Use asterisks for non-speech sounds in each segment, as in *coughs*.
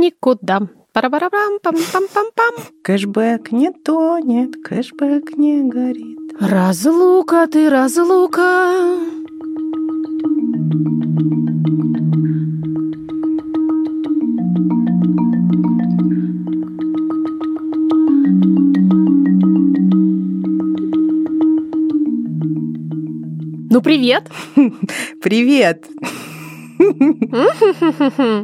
никуда. Парабарабам, пам пам пам пам Кэшбэк не тонет, кэшбэк не горит. Разлука ты, разлука. Ну, привет! *laughs* Привет!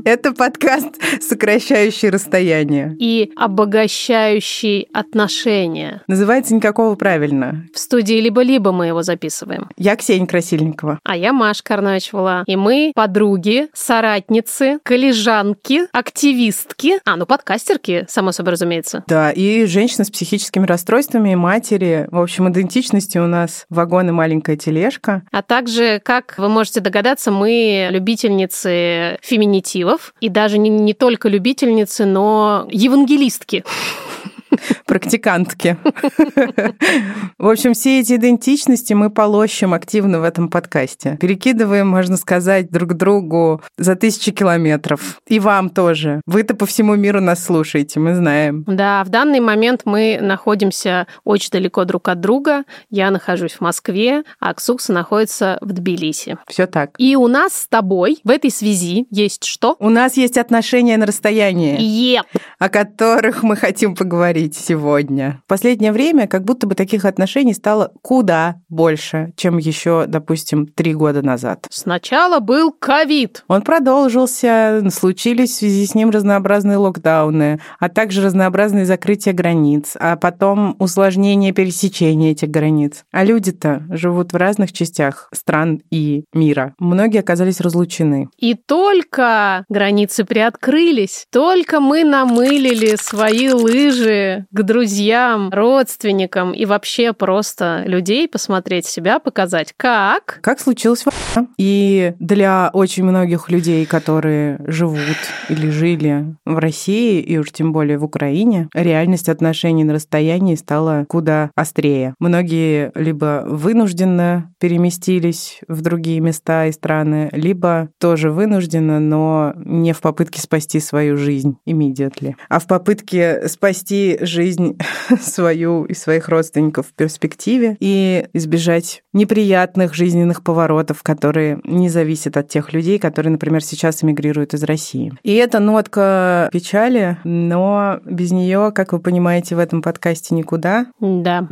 Это подкаст, сокращающий расстояние. И обогащающий отношения. Называется «Никакого правильно». В студии «Либо-либо» мы его записываем. Я Ксения Красильникова. А я Маша Карнович-Вала. И мы подруги, соратницы, коллежанки, активистки. А, ну подкастерки, само собой разумеется. Да, и женщины с психическими расстройствами, матери. В общем, идентичности у нас вагон и маленькая тележка. А также, как вы можете догадаться, мы любители любительницы феминитивов, и даже не, не только любительницы, но евангелистки практикантки. В общем, все эти идентичности мы полощем активно в этом подкасте. Перекидываем, можно сказать, друг другу за тысячи километров. И вам тоже. Вы-то по всему миру нас слушаете, мы знаем. Да, в данный момент мы находимся очень далеко друг от друга. Я нахожусь в Москве, а Ксукса находится в Тбилиси. Все так. И у нас с тобой в этой связи есть что? У нас есть отношения на расстоянии. Yep. О которых мы хотим поговорить сегодня сегодня. В последнее время как будто бы таких отношений стало куда больше, чем еще, допустим, три года назад. Сначала был ковид. Он продолжился, случились в связи с ним разнообразные локдауны, а также разнообразные закрытия границ, а потом усложнение пересечения этих границ. А люди-то живут в разных частях стран и мира. Многие оказались разлучены. И только границы приоткрылись, только мы намылили свои лыжи к друзьям, родственникам и вообще просто людей посмотреть себя, показать, как. Как случилось. И для очень многих людей, которые живут или жили в России, и уж тем более в Украине, реальность отношений на расстоянии стала куда острее. Многие либо вынужденно переместились в другие места и страны, либо тоже вынужденно, но не в попытке спасти свою жизнь immediately, а в попытке спасти жизнь *laughs* свою и своих родственников в перспективе и избежать неприятных жизненных поворотов, которые не зависят от тех людей, которые, например, сейчас эмигрируют из России. И это нотка печали, но без нее, как вы понимаете, в этом подкасте никуда. Да.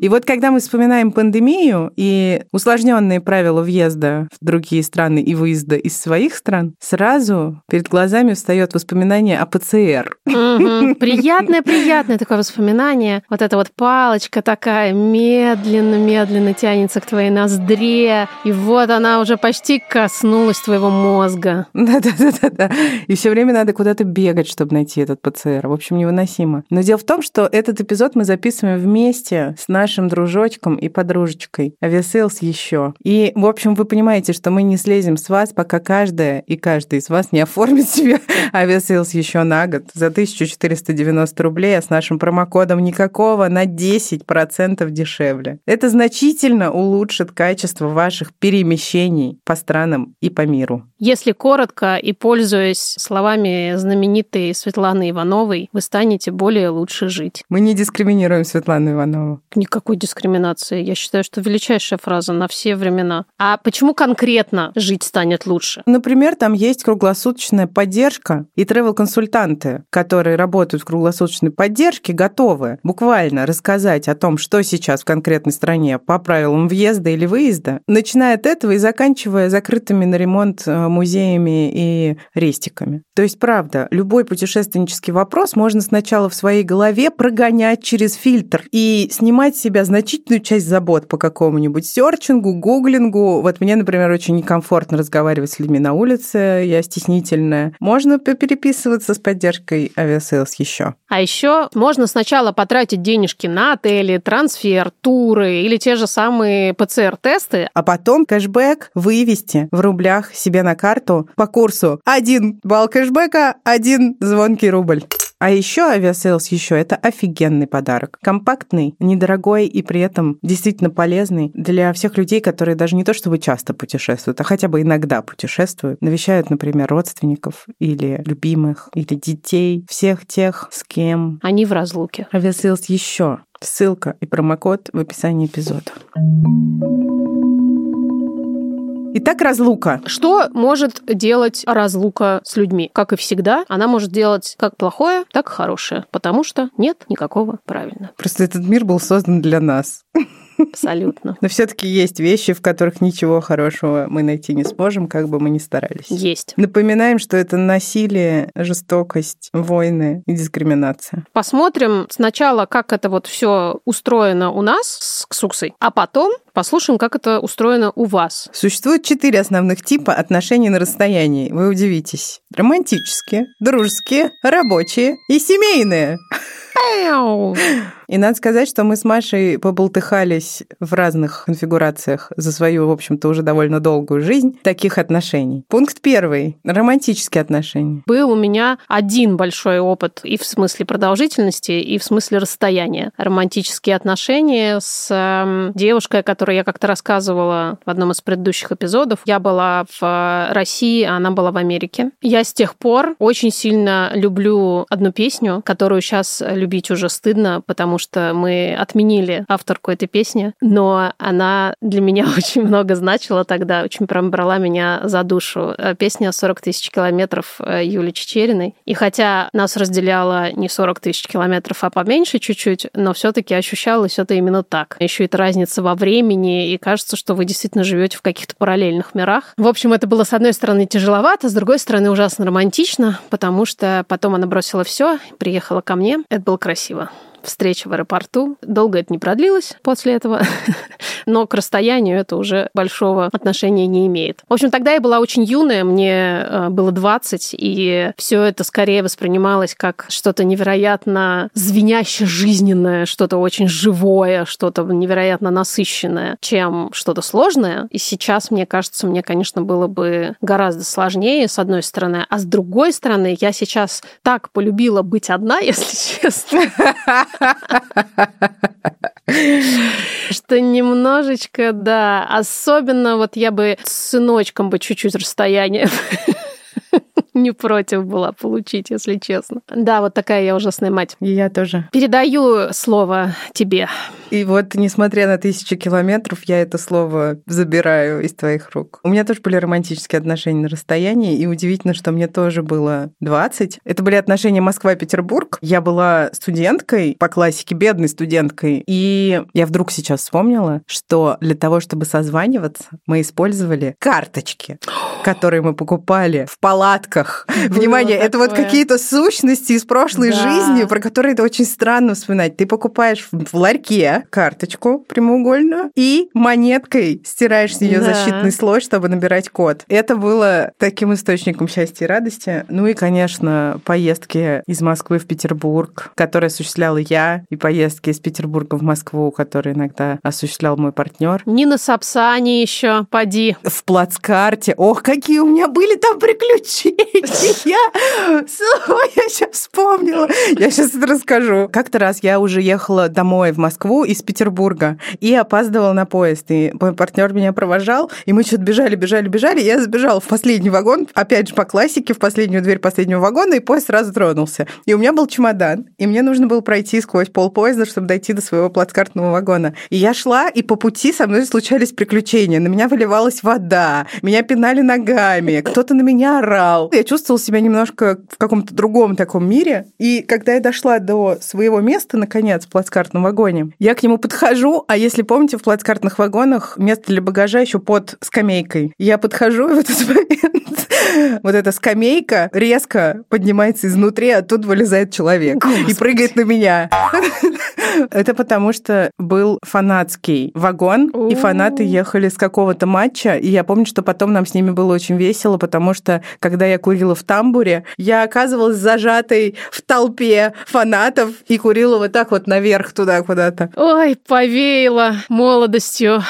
И вот когда мы вспоминаем пандемию и усложненные правила въезда в другие страны и выезда из своих стран, сразу перед глазами встает воспоминание о ПЦР. *laughs* Приятное, приятное такое воспоминание. Вот эта вот палочка такая медленно-медленно тянется к твоей ноздре, и вот она уже почти коснулась твоего мозга. Да-да-да-да. И все время надо куда-то бегать, чтобы найти этот ПЦР. В общем, невыносимо. Но дело в том, что этот эпизод мы записываем вместе с нашей нашим дружочком и подружечкой. Авиасейлс еще. И, в общем, вы понимаете, что мы не слезем с вас, пока каждая и каждый из вас не оформит *laughs* себе авиасейлс еще на год за 1490 рублей, а с нашим промокодом никакого на 10% дешевле. Это значительно улучшит качество ваших перемещений по странам и по миру. Если коротко и пользуясь словами знаменитой Светланы Ивановой, вы станете более лучше жить. Мы не дискриминируем Светлану Иванову. Никак никакой дискриминации. Я считаю, что величайшая фраза на все времена. А почему конкретно жить станет лучше? Например, там есть круглосуточная поддержка и тревел-консультанты, которые работают в круглосуточной поддержке, готовы буквально рассказать о том, что сейчас в конкретной стране по правилам въезда или выезда, начиная от этого и заканчивая закрытыми на ремонт э, музеями и рестиками. То есть, правда, любой путешественнический вопрос можно сначала в своей голове прогонять через фильтр и снимать с себя значительную часть забот по какому-нибудь серчингу, гуглингу. Вот мне, например, очень некомфортно разговаривать с людьми на улице, я стеснительная. Можно переписываться с поддержкой авиасейлс еще. А еще можно сначала потратить денежки на отели, трансфер, туры или те же самые ПЦР-тесты. А потом кэшбэк вывести в рублях себе на карту по курсу один балл кэшбэка, один звонкий рубль. А еще авиасейлс еще это офигенный подарок. Компактный, недорогой и при этом действительно полезный для всех людей, которые даже не то чтобы часто путешествуют, а хотя бы иногда путешествуют, навещают, например, родственников или любимых, или детей, всех тех, с кем... Они в разлуке. Авиасейлс еще. Ссылка и промокод в описании эпизода. Итак, разлука. Что может делать разлука с людьми? Как и всегда, она может делать как плохое, так и хорошее, потому что нет никакого правильно. Просто этот мир был создан для нас. Абсолютно. Но все-таки есть вещи, в которых ничего хорошего мы найти не сможем, как бы мы ни старались. Есть. Напоминаем, что это насилие, жестокость, войны и дискриминация. Посмотрим сначала, как это вот все устроено у нас с Ксуксой, а потом послушаем, как это устроено у вас. Существует четыре основных типа отношений на расстоянии. Вы удивитесь. Романтические, дружеские, рабочие и семейные. И надо сказать, что мы с Машей поболтыхались в разных конфигурациях за свою, в общем-то, уже довольно долгую жизнь таких отношений. Пункт первый. Романтические отношения. Был у меня один большой опыт и в смысле продолжительности, и в смысле расстояния. Романтические отношения с э, девушкой, о которой я как-то рассказывала в одном из предыдущих эпизодов. Я была в России, а она была в Америке. Я с тех пор очень сильно люблю одну песню, которую сейчас любить уже стыдно, потому потому что мы отменили авторку этой песни, но она для меня *laughs* очень много значила тогда, очень прям брала меня за душу. Э, песня «40 тысяч километров» э, Юли Чечериной. И хотя нас разделяло не 40 тысяч километров, а поменьше чуть-чуть, но все таки ощущалось это именно так. Еще это разница во времени, и кажется, что вы действительно живете в каких-то параллельных мирах. В общем, это было, с одной стороны, тяжеловато, с другой стороны, ужасно романтично, потому что потом она бросила все, приехала ко мне. Это было красиво встреча в аэропорту. Долго это не продлилось после этого, *laughs* но к расстоянию это уже большого отношения не имеет. В общем, тогда я была очень юная, мне э, было 20, и все это скорее воспринималось как что-то невероятно звеняще жизненное, что-то очень живое, что-то невероятно насыщенное, чем что-то сложное. И сейчас, мне кажется, мне, конечно, было бы гораздо сложнее, с одной стороны, а с другой стороны, я сейчас так полюбила быть одна, *laughs* если честно. Что немножечко, да, особенно вот я бы с сыночком бы чуть-чуть расстояние *laughs* не против была получить, если честно. Да, вот такая я ужасная мать. И я тоже. Передаю слово тебе. И вот, несмотря на тысячи километров, я это слово забираю из твоих рук. У меня тоже были романтические отношения на расстоянии, и удивительно, что мне тоже было 20. Это были отношения Москва-Петербург. Я была студенткой, по классике бедной студенткой, и я вдруг сейчас вспомнила, что для того, чтобы созваниваться, мы использовали карточки, *gasps* которые мы покупали в палатках. Было Внимание, такое. это вот какие-то сущности из прошлой да. жизни, про которые это очень странно вспоминать. Ты покупаешь в ларьке карточку прямоугольную и монеткой стираешь с нее да. защитный слой, чтобы набирать код. Это было таким источником счастья и радости. Ну и, конечно, поездки из Москвы в Петербург, которые осуществляла я, и поездки из Петербурга в Москву, которые иногда осуществлял мой партнер. Нина Сапсани еще, поди. В плацкарте. Ох, какие у меня были там приключения! *laughs* Я сейчас вспомнила. Я сейчас это расскажу. Как-то раз я уже ехала домой в Москву из Петербурга и опаздывал на поезд. И мой партнер меня провожал, и мы что-то бежали, бежали, бежали. Я забежала в последний вагон, опять же по классике, в последнюю дверь последнего вагона, и поезд сразу тронулся. И у меня был чемодан, и мне нужно было пройти сквозь пол поезда, чтобы дойти до своего плацкартного вагона. И я шла, и по пути со мной случались приключения. На меня выливалась вода, меня пинали ногами, кто-то на меня орал. Я чувствовала себя немножко в каком-то другом таком мире. И когда я дошла до своего места, наконец, в плацкартном вагоне, я к нему подхожу, а если помните, в плацкартных вагонах место для багажа еще под скамейкой. Я подхожу, в этот момент вот эта скамейка резко поднимается изнутри, а тут вылезает человек Господи. и прыгает на меня. Это потому, что был фанатский вагон, и фанаты ехали с какого-то матча, и я помню, что потом нам с ними было очень весело, потому что, когда я курила в тамбуре, я оказывалась зажатой в толпе фанатов и курила вот так вот наверх туда куда-то. Ой, повеяло молодостью.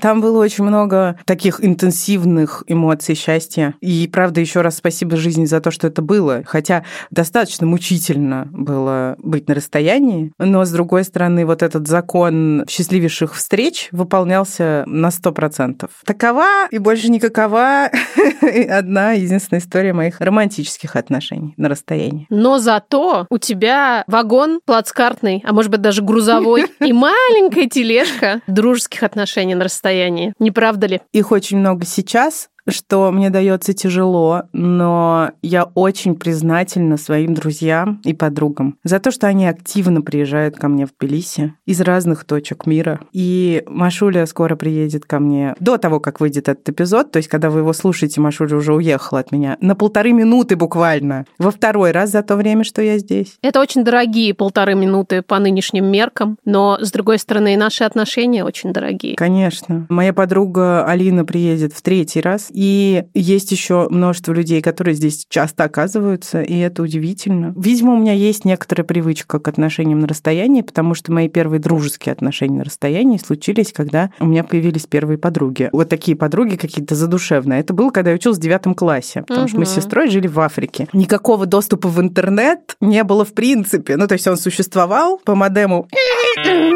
Там было очень много таких интенсивных эмоций счастья. И, правда, правда, еще раз спасибо жизни за то, что это было. Хотя достаточно мучительно было быть на расстоянии. Но, с другой стороны, вот этот закон счастливейших встреч выполнялся на 100%. Такова и больше никакова *laughs* одна единственная история моих романтических отношений на расстоянии. Но зато у тебя вагон плацкартный, а может быть даже грузовой, *laughs* и маленькая тележка дружеских отношений на расстоянии. Не правда ли? Их очень много сейчас, что мне дается тяжело, но я очень признательна своим друзьям и подругам за то, что они активно приезжают ко мне в Тбилиси из разных точек мира. И Машуля скоро приедет ко мне до того, как выйдет этот эпизод, то есть когда вы его слушаете, Машуля уже уехала от меня, на полторы минуты буквально, во второй раз за то время, что я здесь. Это очень дорогие полторы минуты по нынешним меркам, но, с другой стороны, и наши отношения очень дорогие. Конечно. Моя подруга Алина приедет в третий раз, и есть еще множество людей, которые здесь часто оказываются, и это удивительно. Видимо, у меня есть некоторая привычка к отношениям на расстоянии, потому что мои первые дружеские отношения на расстоянии случились, когда у меня появились первые подруги. Вот такие подруги какие-то задушевные. Это было, когда я училась в девятом классе, потому угу. что мы с сестрой жили в Африке. Никакого доступа в интернет не было в принципе. Ну, то есть он существовал по модему.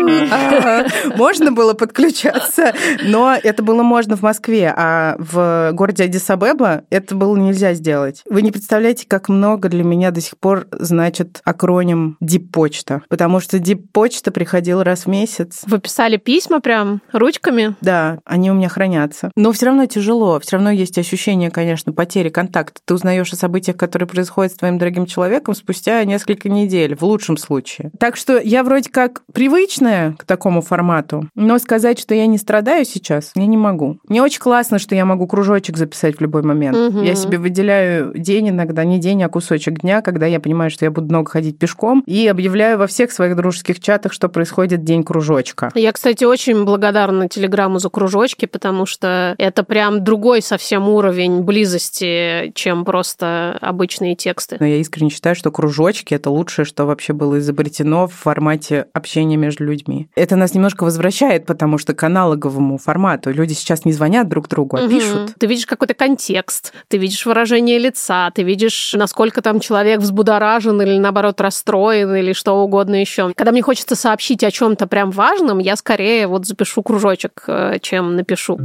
*laughs* Можно было подключаться, но это было можно в Москве, а в городе Адисабеба это было нельзя сделать. Вы не представляете, как много для меня до сих пор значит акроним Диппочта, потому что Диппочта приходила раз в месяц. Вы писали письма прям ручками? Да, они у меня хранятся. Но все равно тяжело, все равно есть ощущение, конечно, потери контакта. Ты узнаешь о событиях, которые происходят с твоим дорогим человеком спустя несколько недель, в лучшем случае. Так что я вроде как привычная к такому формату, но сказать, что я не страдаю сейчас, я не могу. Мне очень классно, что я могу кружочек записать в любой момент. Угу. Я себе выделяю день иногда, не день, а кусочек дня, когда я понимаю, что я буду много ходить пешком, и объявляю во всех своих дружеских чатах, что происходит день кружочка. Я, кстати, очень благодарна Телеграму за кружочки, потому что это прям другой совсем уровень близости, чем просто обычные тексты. Но я искренне считаю, что кружочки — это лучшее, что вообще было изобретено в формате общения между людьми. Это нас немножко возвращает, потому что к аналоговому формату люди сейчас не звонят друг другу, а угу. пишут. Ты видишь какой-то контекст, ты видишь выражение лица, ты видишь, насколько там человек взбудоражен или, наоборот, расстроен или что угодно еще. Когда мне хочется сообщить о чем-то прям важном, я скорее вот запишу кружочек, э, чем напишу.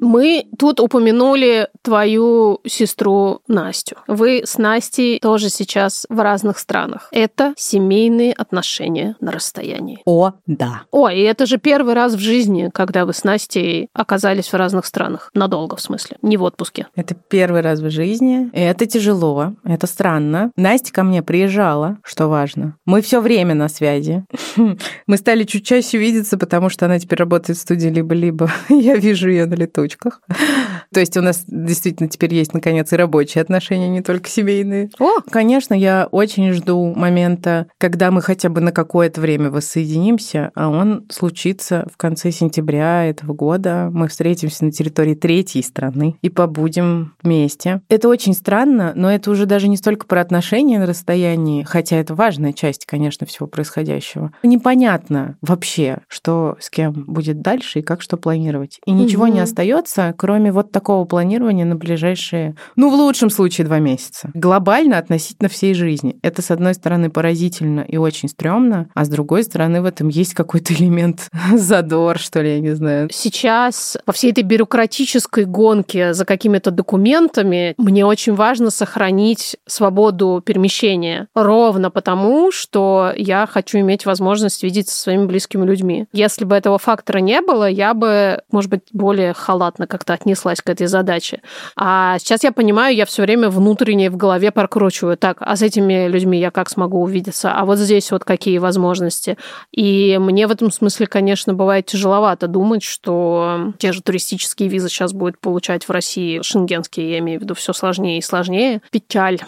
Мы тут упомянули твою сестру Настю. Вы с Настей тоже сейчас в разных странах. Это семейные отношения на расстоянии. О, да. О, и это же первый раз в жизни, когда вы с Настей оказались в разных странах. Надолго, в смысле, не в отпуске. Это первый раз в жизни. Это тяжело, это странно. Настя ко мне приезжала, что важно. Мы все время на связи. *laughs* Мы стали чуть чаще видеться, потому что она теперь работает в студии либо-либо. *laughs* Я вижу ее на летучке девочках. *laughs* То есть у нас действительно теперь есть, наконец, и рабочие отношения, не только семейные. О! Конечно, я очень жду момента, когда мы хотя бы на какое-то время воссоединимся, а он случится в конце сентября этого года. Мы встретимся на территории третьей страны и побудем вместе. Это очень странно, но это уже даже не столько про отношения на расстоянии, хотя это важная часть, конечно, всего происходящего. Непонятно вообще, что с кем будет дальше и как что планировать. И ничего угу. не остается остается, кроме вот такого планирования на ближайшие, ну, в лучшем случае, два месяца. Глобально относительно всей жизни. Это, с одной стороны, поразительно и очень стрёмно, а с другой стороны, в этом есть какой-то элемент *laughs* задор, что ли, я не знаю. Сейчас во всей этой бюрократической гонке за какими-то документами мне очень важно сохранить свободу перемещения. Ровно потому, что я хочу иметь возможность видеться со своими близкими людьми. Если бы этого фактора не было, я бы, может быть, более халатно адекватно как-то отнеслась к этой задаче. А сейчас я понимаю, я все время внутренне в голове прокручиваю. Так, а с этими людьми я как смогу увидеться? А вот здесь вот какие возможности? И мне в этом смысле, конечно, бывает тяжеловато думать, что те же туристические визы сейчас будет получать в России, шенгенские, я имею в виду, все сложнее и сложнее. Печаль.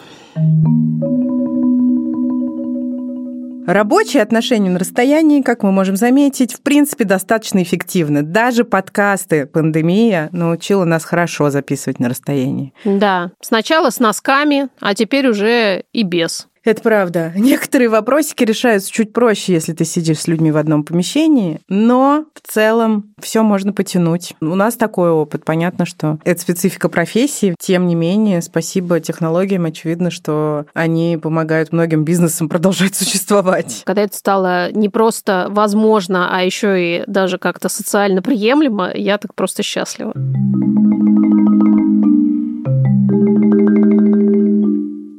Рабочие отношения на расстоянии, как мы можем заметить, в принципе, достаточно эффективны. Даже подкасты «Пандемия» научила нас хорошо записывать на расстоянии. Да, сначала с носками, а теперь уже и без. Это правда. Некоторые вопросики решаются чуть проще, если ты сидишь с людьми в одном помещении, но в целом все можно потянуть. У нас такой опыт. Понятно, что это специфика профессии. Тем не менее, спасибо технологиям, очевидно, что они помогают многим бизнесам продолжать существовать. Когда это стало не просто возможно, а еще и даже как-то социально приемлемо, я так просто счастлива.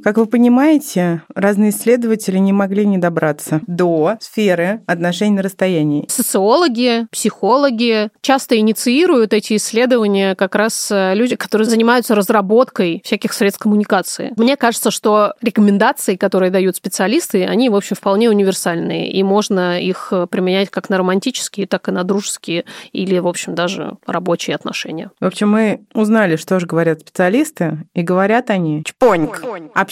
Как вы понимаете, разные исследователи не могли не добраться до сферы отношений на расстоянии. Социологи, психологи часто инициируют эти исследования как раз э, люди, которые занимаются разработкой всяких средств коммуникации. Мне кажется, что рекомендации, которые дают специалисты, они, в общем, вполне универсальные, и можно их применять как на романтические, так и на дружеские или, в общем, даже рабочие отношения. В общем, мы узнали, что же говорят специалисты, и говорят они «чпоньк».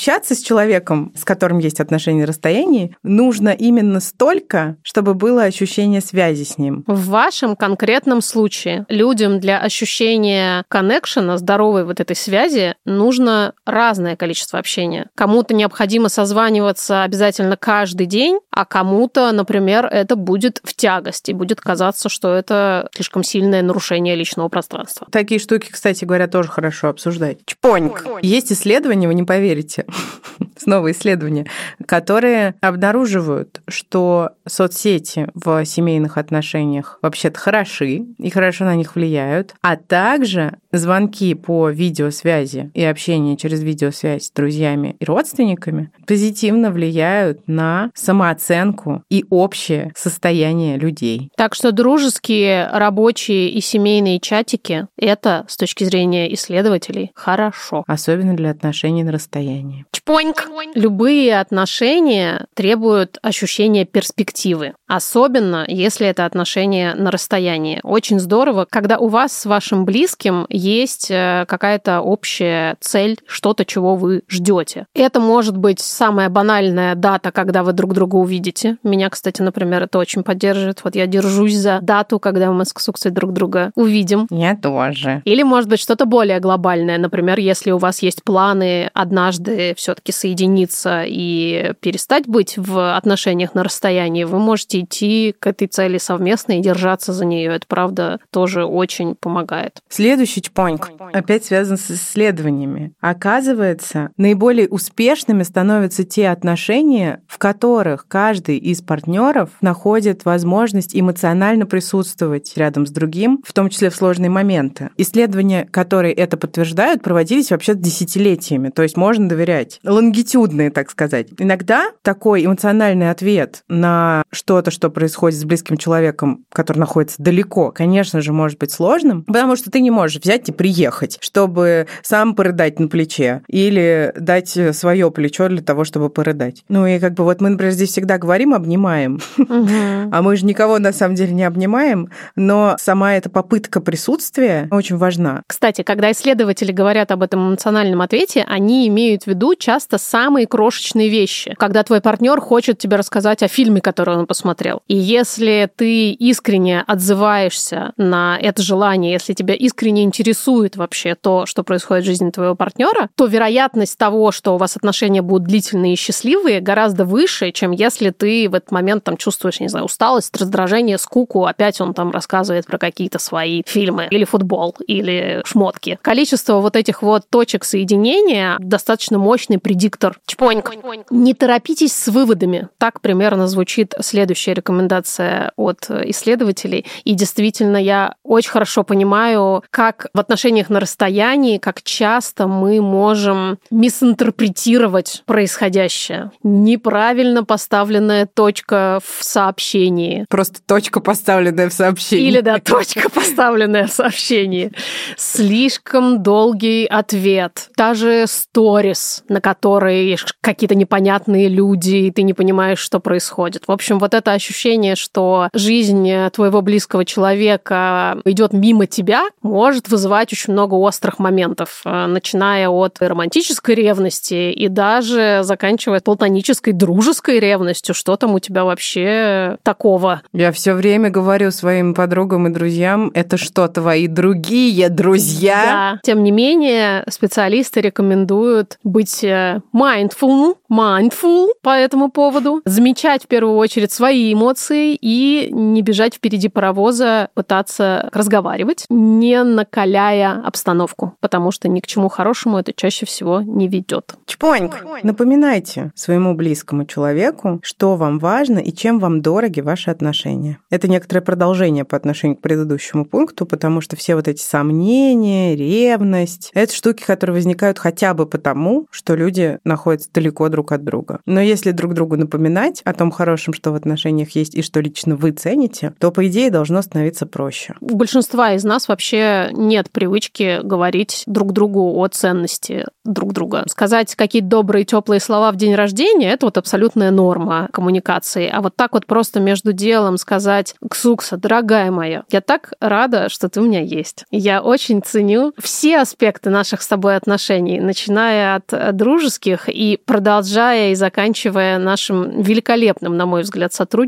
Общаться с человеком, с которым есть отношения на расстоянии, нужно именно столько, чтобы было ощущение связи с ним. В вашем конкретном случае людям для ощущения коннекшена, здоровой вот этой связи, нужно разное количество общения. Кому-то необходимо созваниваться обязательно каждый день, а кому-то, например, это будет в тягости, будет казаться, что это слишком сильное нарушение личного пространства. Такие штуки, кстати говоря, тоже хорошо обсуждать. Чпоньк. Есть исследования, вы не поверите, *laughs* снова исследования, которые обнаруживают, что соцсети в семейных отношениях вообще-то хороши и хорошо на них влияют, а также звонки по видеосвязи и общение через видеосвязь с друзьями и родственниками позитивно влияют на самооценку и общее состояние людей. Так что дружеские, рабочие и семейные чатики — это, с точки зрения исследователей, хорошо. Особенно для отношений на расстоянии. Чпоньк! Любые отношения требуют ощущения перспективы. Особенно, если это отношения на расстоянии. Очень здорово, когда у вас с вашим близким есть э, какая-то общая цель, что-то, чего вы ждете. Это может быть самая банальная дата, когда вы друг друга увидите. Меня, кстати, например, это очень поддерживает. Вот я держусь за дату, когда мы с Ксуксой друг друга увидим. Я тоже. Или, может быть, что-то более глобальное. Например, если у вас есть планы однажды все-таки соединиться и перестать быть в отношениях на расстоянии, вы можете идти к этой цели совместно и держаться за нее. Это, правда, тоже очень помогает. Следующий чпоньк опять связан с исследованиями. Оказывается, наиболее успешными становятся те отношения, в которых каждый из партнеров находит возможность эмоционально присутствовать рядом с другим, в том числе в сложные моменты. Исследования, которые это подтверждают, проводились вообще десятилетиями, то есть можно доверять. Лонгитюдные, так сказать. Иногда такой эмоциональный ответ на что-то, что происходит с близким человеком, который находится далеко, конечно же, может быть сложным, потому что ты не можешь взять и приехать, чтобы сам порыдать на плече или дать свое плечо для того, чтобы порыдать. Ну и как бы вот мы, например, здесь всегда говорим, обнимаем, а мы же никого на самом деле не обнимаем, но сама эта попытка присутствия очень важна. Кстати, когда исследователи говорят об этом эмоциональном ответе, они имеют в виду часто самые крошечные вещи. Когда твой партнер хочет тебе рассказать о фильме, который он посмотрел. И если ты искренне отзываешься на это желание, если тебя искренне интересует вообще то, что происходит в жизни твоего партнера, то вероятность того, что у вас отношения будут длительные и счастливые, гораздо выше, чем если ты в этот момент там чувствуешь, не знаю, усталость, раздражение, скуку, опять он там рассказывает про какие-то свои фильмы или футбол, или шмотки. Количество вот этих вот точек соединения достаточно мощный предиктор. Чпоньк. Не торопитесь с выводами. Так примерно звучит следующая рекомендация от исследователей. И действительно, я очень хорошо понимаю, как в отношениях на расстоянии, как часто мы можем мисинтерпретировать происходящее. Неправильно поставленная точка в сообщении. Просто точка, поставленная в сообщении. Или, да, точка, поставленная в сообщении. Слишком долгий ответ. Даже сторис, на которые какие-то непонятные люди, и ты не понимаешь, что происходит. В общем, вот это ощущение, что жизнь твоего близкого человека идет мимо тебя, может вызывать очень много острых моментов, э, начиная от романтической ревности и даже заканчивая платонической дружеской ревностью. Что там у тебя вообще такого? Я все время говорю своим подругам и друзьям, это что, твои другие друзья? Да. Тем не менее, специалисты рекомендуют быть э, mindful, mindful по этому поводу, замечать в первую очередь свои эмоции и не бежать впереди паровоза, пытаться разговаривать, не накаляя обстановку, потому что ни к чему хорошему это чаще всего не ведет. Чпоньк! Напоминайте своему близкому человеку, что вам важно и чем вам дороги ваши отношения. Это некоторое продолжение по отношению к предыдущему пункту, потому что все вот эти сомнения, ревность, это штуки, которые возникают хотя бы потому, что люди находятся далеко друг от друга. Но если друг другу напоминать о том хорошем, что в отношениях есть и что лично вы цените, то, по идее, должно становиться проще. У большинства из нас вообще нет привычки говорить друг другу о ценности друг друга. Сказать какие-то добрые, теплые слова в день рождения – это вот абсолютная норма коммуникации. А вот так вот просто между делом сказать «Ксукса, дорогая моя, я так рада, что ты у меня есть. Я очень ценю все аспекты наших с тобой отношений, начиная от дружеских и продолжая и заканчивая нашим великолепным, на мой взгляд, сотрудничеством,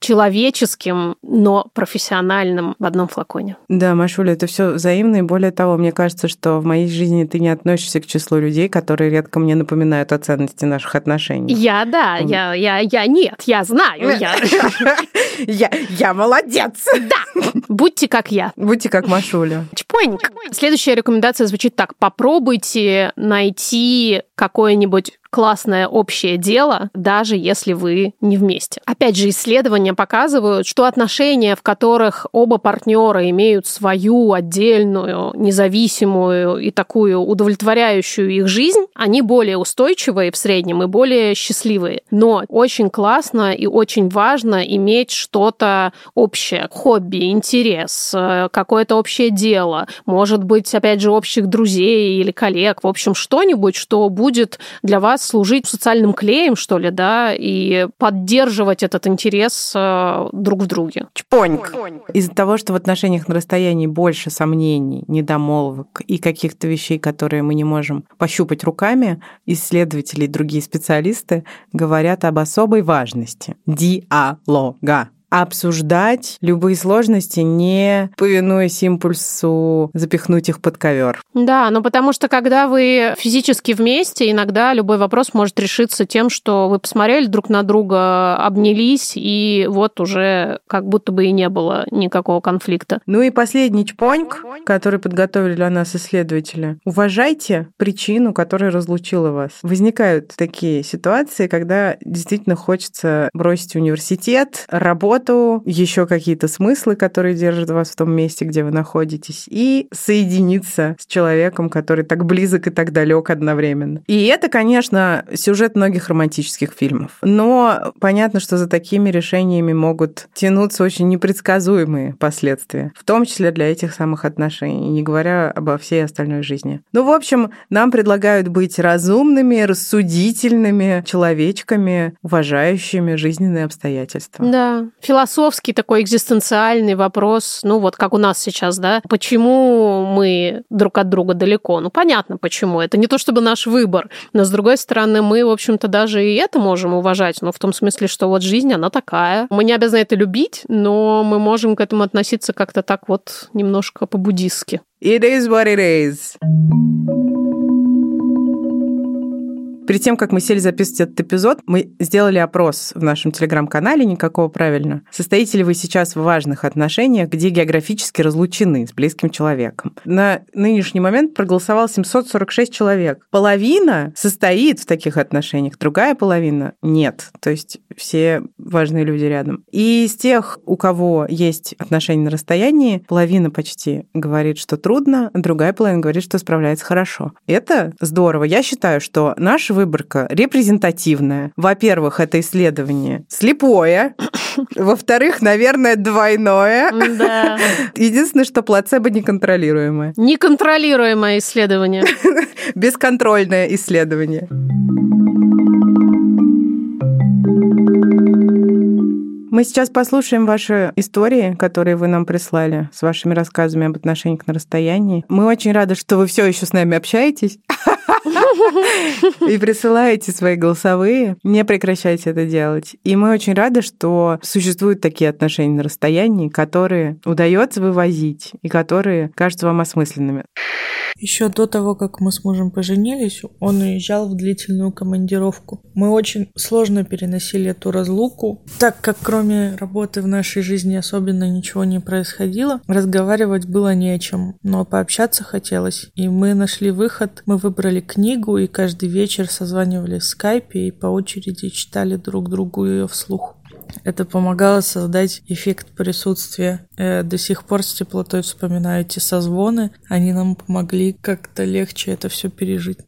человеческим, но профессиональным в одном флаконе. Да, Машуля, это все взаимно, и более того, мне кажется, что в моей жизни ты не относишься к числу людей, которые редко мне напоминают о ценности наших отношений. Я, да, я, я, я нет, я знаю, я... *laughs* Я, я молодец! Да! Будьте как я. Будьте как Машуля. Чпоньк. Следующая рекомендация звучит так. Попробуйте найти какое-нибудь классное общее дело, даже если вы не вместе. Опять же, исследования показывают, что отношения, в которых оба партнера имеют свою отдельную, независимую и такую удовлетворяющую их жизнь, они более устойчивые в среднем и более счастливые. Но очень классно и очень важно иметь что-то общее, хобби, интерес, э, какое-то общее дело, может быть, опять же, общих друзей или коллег, в общем, что-нибудь, что будет для вас служить социальным клеем, что ли, да, и поддерживать этот интерес э, друг в друге. Чпоньк. Из-за того, что в отношениях на расстоянии больше сомнений, недомолвок и каких-то вещей, которые мы не можем пощупать руками, исследователи и другие специалисты говорят об особой важности диалога обсуждать любые сложности, не повинуясь импульсу запихнуть их под ковер. Да, ну потому что когда вы физически вместе, иногда любой вопрос может решиться тем, что вы посмотрели друг на друга, обнялись, и вот уже как будто бы и не было никакого конфликта. Ну и последний чпоньк, который подготовили для нас исследователи. Уважайте причину, которая разлучила вас. Возникают такие ситуации, когда действительно хочется бросить университет, работать, работу, еще какие-то смыслы, которые держат вас в том месте, где вы находитесь, и соединиться с человеком, который так близок и так далек одновременно. И это, конечно, сюжет многих романтических фильмов. Но понятно, что за такими решениями могут тянуться очень непредсказуемые последствия, в том числе для этих самых отношений, не говоря обо всей остальной жизни. Ну, в общем, нам предлагают быть разумными, рассудительными человечками, уважающими жизненные обстоятельства. Да, философский такой экзистенциальный вопрос, ну вот как у нас сейчас, да, почему мы друг от друга далеко? Ну понятно почему, это не то чтобы наш выбор, но с другой стороны мы, в общем-то, даже и это можем уважать, ну в том смысле, что вот жизнь, она такая. Мы не обязаны это любить, но мы можем к этому относиться как-то так вот немножко по-буддистски. It is what it is. Перед тем, как мы сели записывать этот эпизод, мы сделали опрос в нашем телеграм-канале «Никакого правильно». Состоите ли вы сейчас в важных отношениях, где географически разлучены с близким человеком? На нынешний момент проголосовал 746 человек. Половина состоит в таких отношениях, другая половина нет. То есть все важные люди рядом. И из тех, у кого есть отношения на расстоянии, половина почти говорит, что трудно, другая половина говорит, что справляется хорошо. Это здорово. Я считаю, что наша выборка репрезентативная. Во-первых, это исследование слепое. *coughs* Во-вторых, наверное, двойное. Да. *laughs* Единственное, что плацебо неконтролируемое. Неконтролируемое исследование. *laughs* Бесконтрольное исследование. Мы сейчас послушаем ваши истории, которые вы нам прислали с вашими рассказами об отношениях на расстоянии. Мы очень рады, что вы все еще с нами общаетесь. *laughs* И присылаете свои голосовые. Не прекращайте это делать. И мы очень рады, что существуют такие отношения на расстоянии, которые удается вывозить и которые кажутся вам осмысленными. Еще до того, как мы с мужем поженились, он уезжал в длительную командировку. Мы очень сложно переносили эту разлуку, так как кроме работы в нашей жизни особенно ничего не происходило. Разговаривать было не о чем, но пообщаться хотелось. И мы нашли выход, мы выбрали книгу и каждый вечер созванивались в скайпе и по очереди читали друг другу ее вслух. Это помогало создать эффект присутствия. Я до сих пор с теплотой вспоминаю эти созвоны. Они нам помогли как-то легче это все пережить.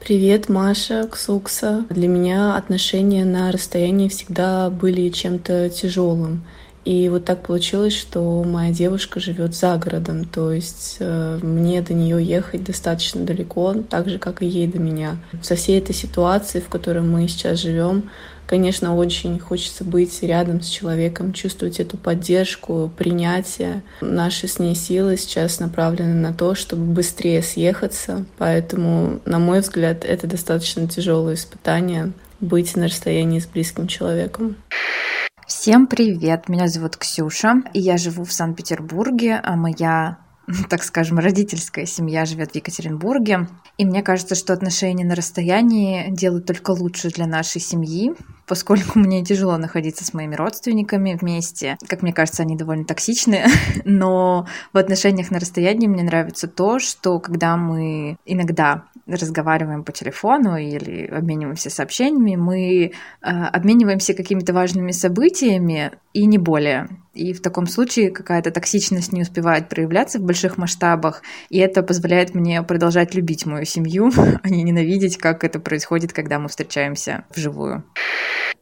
Привет, Маша, Ксукса. Для меня отношения на расстоянии всегда были чем-то тяжелым. И вот так получилось, что моя девушка живет за городом, то есть э, мне до нее ехать достаточно далеко, так же, как и ей до меня. Со всей этой ситуацией, в которой мы сейчас живем, Конечно, очень хочется быть рядом с человеком, чувствовать эту поддержку, принятие. Наши с ней силы сейчас направлены на то, чтобы быстрее съехаться. Поэтому, на мой взгляд, это достаточно тяжелое испытание быть на расстоянии с близким человеком. Всем привет! Меня зовут Ксюша, и я живу в Санкт-Петербурге, а моя *laughs* так скажем, родительская семья живет в Екатеринбурге. И мне кажется, что отношения на расстоянии делают только лучше для нашей семьи, поскольку мне тяжело находиться с моими родственниками вместе. Как мне кажется, они довольно токсичны, *laughs* но в отношениях на расстоянии мне нравится то, что когда мы иногда разговариваем по телефону или обмениваемся сообщениями, мы э, обмениваемся какими-то важными событиями и не более. И в таком случае какая-то токсичность не успевает проявляться в больших масштабах, и это позволяет мне продолжать любить мою семью, *laughs* а не ненавидеть, как это происходит, когда мы встречаемся вживую.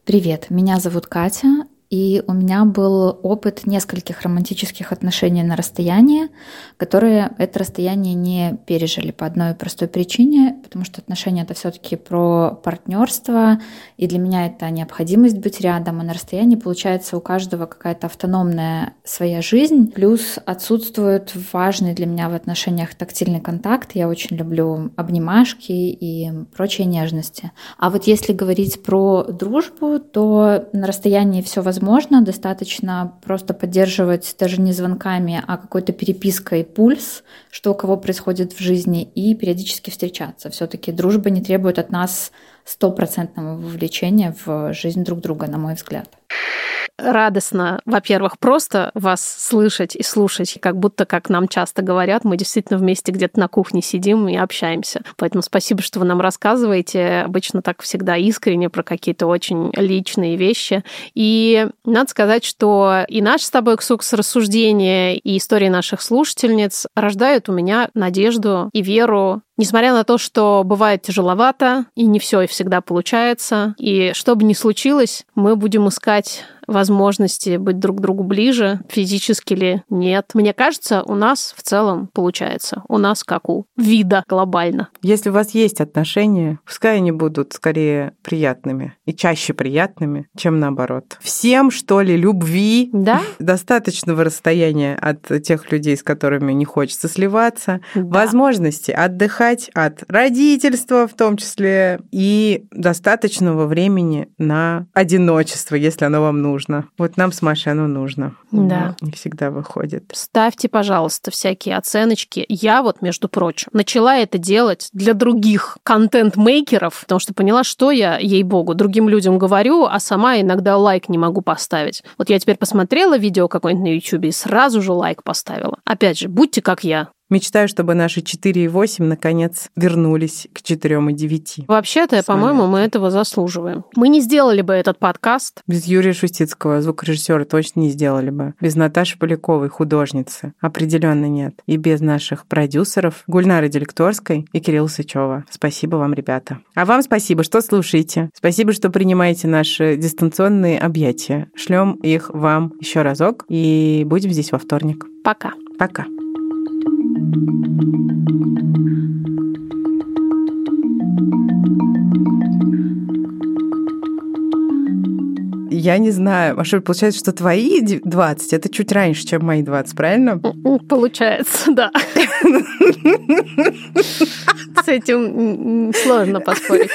Привет, меня зовут Катя, и у меня был опыт нескольких романтических отношений на расстоянии, которые это расстояние не пережили по одной простой причине, потому что отношения это все-таки про партнерство, и для меня это необходимость быть рядом, а на расстоянии получается у каждого какая-то автономная своя жизнь, плюс отсутствует важный для меня в отношениях тактильный контакт, я очень люблю обнимашки и прочие нежности. А вот если говорить про дружбу, то на расстоянии все возможно возможно, достаточно просто поддерживать даже не звонками, а какой-то перепиской пульс, что у кого происходит в жизни, и периодически встречаться. Все-таки дружба не требует от нас стопроцентного вовлечения в жизнь друг друга, на мой взгляд радостно, во-первых, просто вас слышать и слушать, как будто, как нам часто говорят, мы действительно вместе где-то на кухне сидим и общаемся. Поэтому спасибо, что вы нам рассказываете. Обычно так всегда искренне про какие-то очень личные вещи. И надо сказать, что и наш с тобой, Ксукс, рассуждения, и истории наших слушательниц рождают у меня надежду и веру Несмотря на то, что бывает тяжеловато, и не все и всегда получается, и что бы ни случилось, мы будем искать возможности быть друг другу ближе, физически ли нет. Мне кажется, у нас в целом получается. У нас как у вида глобально. Если у вас есть отношения, пускай они будут скорее приятными и чаще приятными, чем наоборот. Всем, что ли, любви, да? достаточного расстояния от тех людей, с которыми не хочется сливаться, да. возможности отдыхать отдыхать от родительства в том числе и достаточного времени на одиночество, если оно вам нужно. Вот нам с Машей оно нужно. Да. Не всегда выходит. Ставьте, пожалуйста, всякие оценочки. Я вот, между прочим, начала это делать для других контент-мейкеров, потому что поняла, что я, ей-богу, другим людям говорю, а сама иногда лайк не могу поставить. Вот я теперь посмотрела видео какое-нибудь на YouTube и сразу же лайк поставила. Опять же, будьте как я. Мечтаю, чтобы наши 4,8 наконец вернулись к 4,9. Вообще-то, по-моему, мы этого заслуживаем. Мы не сделали бы этот подкаст. Без Юрия Шустицкого, звукорежиссера, точно не сделали бы. Без Наташи Поляковой, художницы. Определенно нет. И без наших продюсеров Гульнары Делекторской и Кирилла Сычева. Спасибо вам, ребята. А вам спасибо, что слушаете. Спасибо, что принимаете наши дистанционные объятия. Шлем их вам еще разок и будем здесь во вторник. Пока. Пока. Я не знаю. Маша, получается, что твои 20 это чуть раньше, чем мои 20, правильно? Получается, да. *laughs* С этим сложно поспорить.